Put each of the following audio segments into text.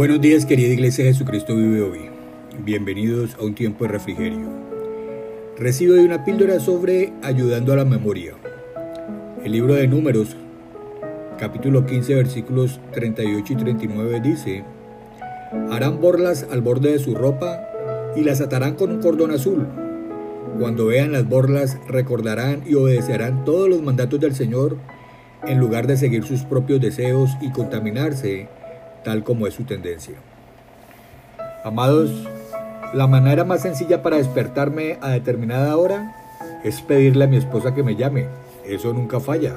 Buenos días querida Iglesia Jesucristo vive hoy. Bienvenidos a un tiempo de refrigerio. Recibo hoy una píldora sobre ayudando a la memoria. El libro de Números, capítulo 15, versículos 38 y 39 dice, Harán borlas al borde de su ropa y las atarán con un cordón azul. Cuando vean las borlas recordarán y obedecerán todos los mandatos del Señor en lugar de seguir sus propios deseos y contaminarse tal como es su tendencia. Amados, la manera más sencilla para despertarme a determinada hora es pedirle a mi esposa que me llame. Eso nunca falla,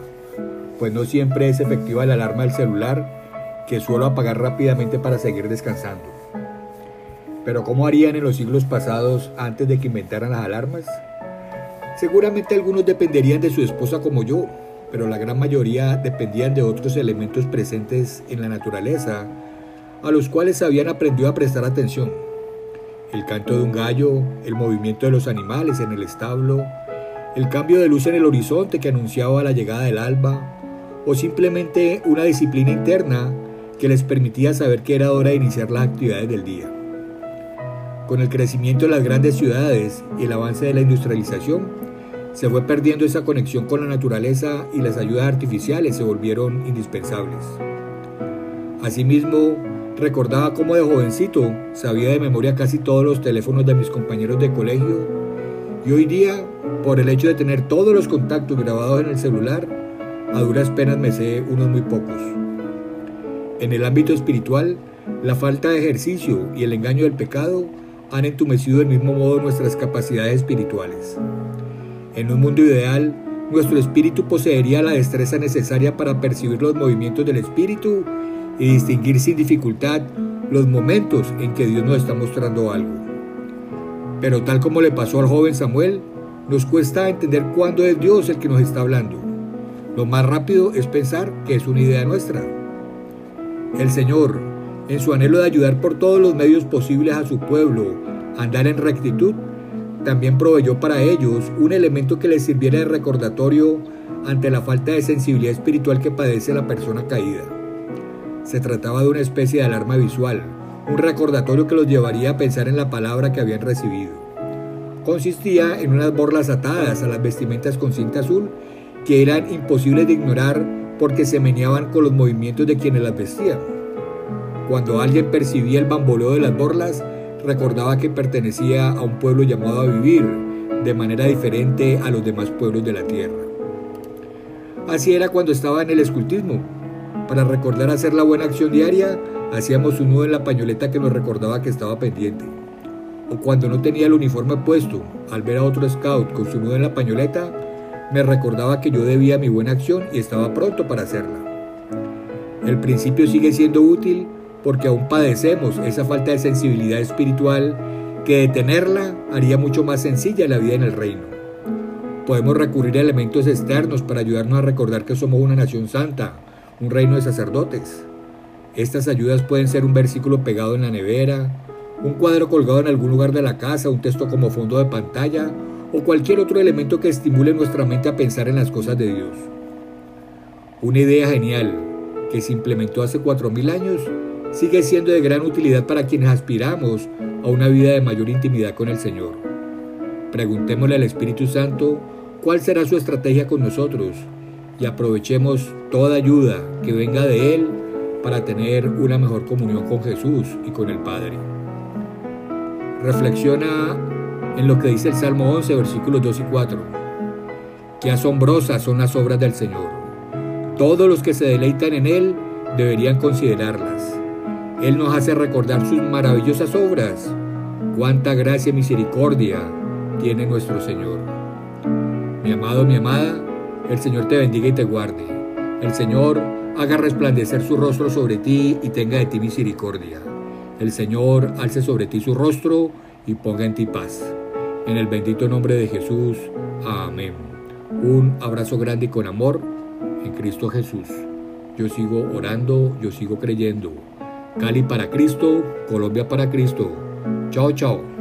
pues no siempre es efectiva la alarma del celular que suelo apagar rápidamente para seguir descansando. Pero ¿cómo harían en los siglos pasados antes de que inventaran las alarmas? Seguramente algunos dependerían de su esposa como yo, pero la gran mayoría dependían de otros elementos presentes en la naturaleza, a los cuales habían aprendido a prestar atención. El canto de un gallo, el movimiento de los animales en el establo, el cambio de luz en el horizonte que anunciaba la llegada del alba, o simplemente una disciplina interna que les permitía saber que era hora de iniciar las actividades del día. Con el crecimiento de las grandes ciudades y el avance de la industrialización, se fue perdiendo esa conexión con la naturaleza y las ayudas artificiales se volvieron indispensables. Asimismo, recordaba cómo de jovencito sabía de memoria casi todos los teléfonos de mis compañeros de colegio y hoy día, por el hecho de tener todos los contactos grabados en el celular, a duras penas me sé unos muy pocos. En el ámbito espiritual, la falta de ejercicio y el engaño del pecado han entumecido del mismo modo nuestras capacidades espirituales. En un mundo ideal, nuestro espíritu poseería la destreza necesaria para percibir los movimientos del espíritu y distinguir sin dificultad los momentos en que Dios nos está mostrando algo. Pero tal como le pasó al joven Samuel, nos cuesta entender cuándo es Dios el que nos está hablando. Lo más rápido es pensar que es una idea nuestra. El Señor, en su anhelo de ayudar por todos los medios posibles a su pueblo a andar en rectitud, también proveyó para ellos un elemento que les sirviera de recordatorio ante la falta de sensibilidad espiritual que padece la persona caída. Se trataba de una especie de alarma visual, un recordatorio que los llevaría a pensar en la palabra que habían recibido. Consistía en unas borlas atadas a las vestimentas con cinta azul que eran imposibles de ignorar porque se meneaban con los movimientos de quienes las vestían. Cuando alguien percibía el bamboleo de las borlas, recordaba que pertenecía a un pueblo llamado a vivir de manera diferente a los demás pueblos de la tierra. Así era cuando estaba en el escultismo. Para recordar hacer la buena acción diaria, hacíamos un nudo en la pañoleta que nos recordaba que estaba pendiente. O cuando no tenía el uniforme puesto, al ver a otro scout con su nudo en la pañoleta, me recordaba que yo debía mi buena acción y estaba pronto para hacerla. El principio sigue siendo útil porque aún padecemos esa falta de sensibilidad espiritual que detenerla haría mucho más sencilla la vida en el reino. Podemos recurrir a elementos externos para ayudarnos a recordar que somos una nación santa, un reino de sacerdotes. Estas ayudas pueden ser un versículo pegado en la nevera, un cuadro colgado en algún lugar de la casa, un texto como fondo de pantalla o cualquier otro elemento que estimule nuestra mente a pensar en las cosas de Dios. Una idea genial que se implementó hace 4.000 años sigue siendo de gran utilidad para quienes aspiramos a una vida de mayor intimidad con el Señor. Preguntémosle al Espíritu Santo cuál será su estrategia con nosotros y aprovechemos toda ayuda que venga de Él para tener una mejor comunión con Jesús y con el Padre. Reflexiona en lo que dice el Salmo 11, versículos 2 y 4. Qué asombrosas son las obras del Señor. Todos los que se deleitan en Él deberían considerarlas. Él nos hace recordar sus maravillosas obras. Cuánta gracia y misericordia tiene nuestro Señor. Mi amado, mi amada, el Señor te bendiga y te guarde. El Señor haga resplandecer su rostro sobre ti y tenga de ti misericordia. El Señor alce sobre ti su rostro y ponga en ti paz. En el bendito nombre de Jesús. Amén. Un abrazo grande y con amor en Cristo Jesús. Yo sigo orando, yo sigo creyendo. Cali para Cristo, Colombia para Cristo. Chao, chao.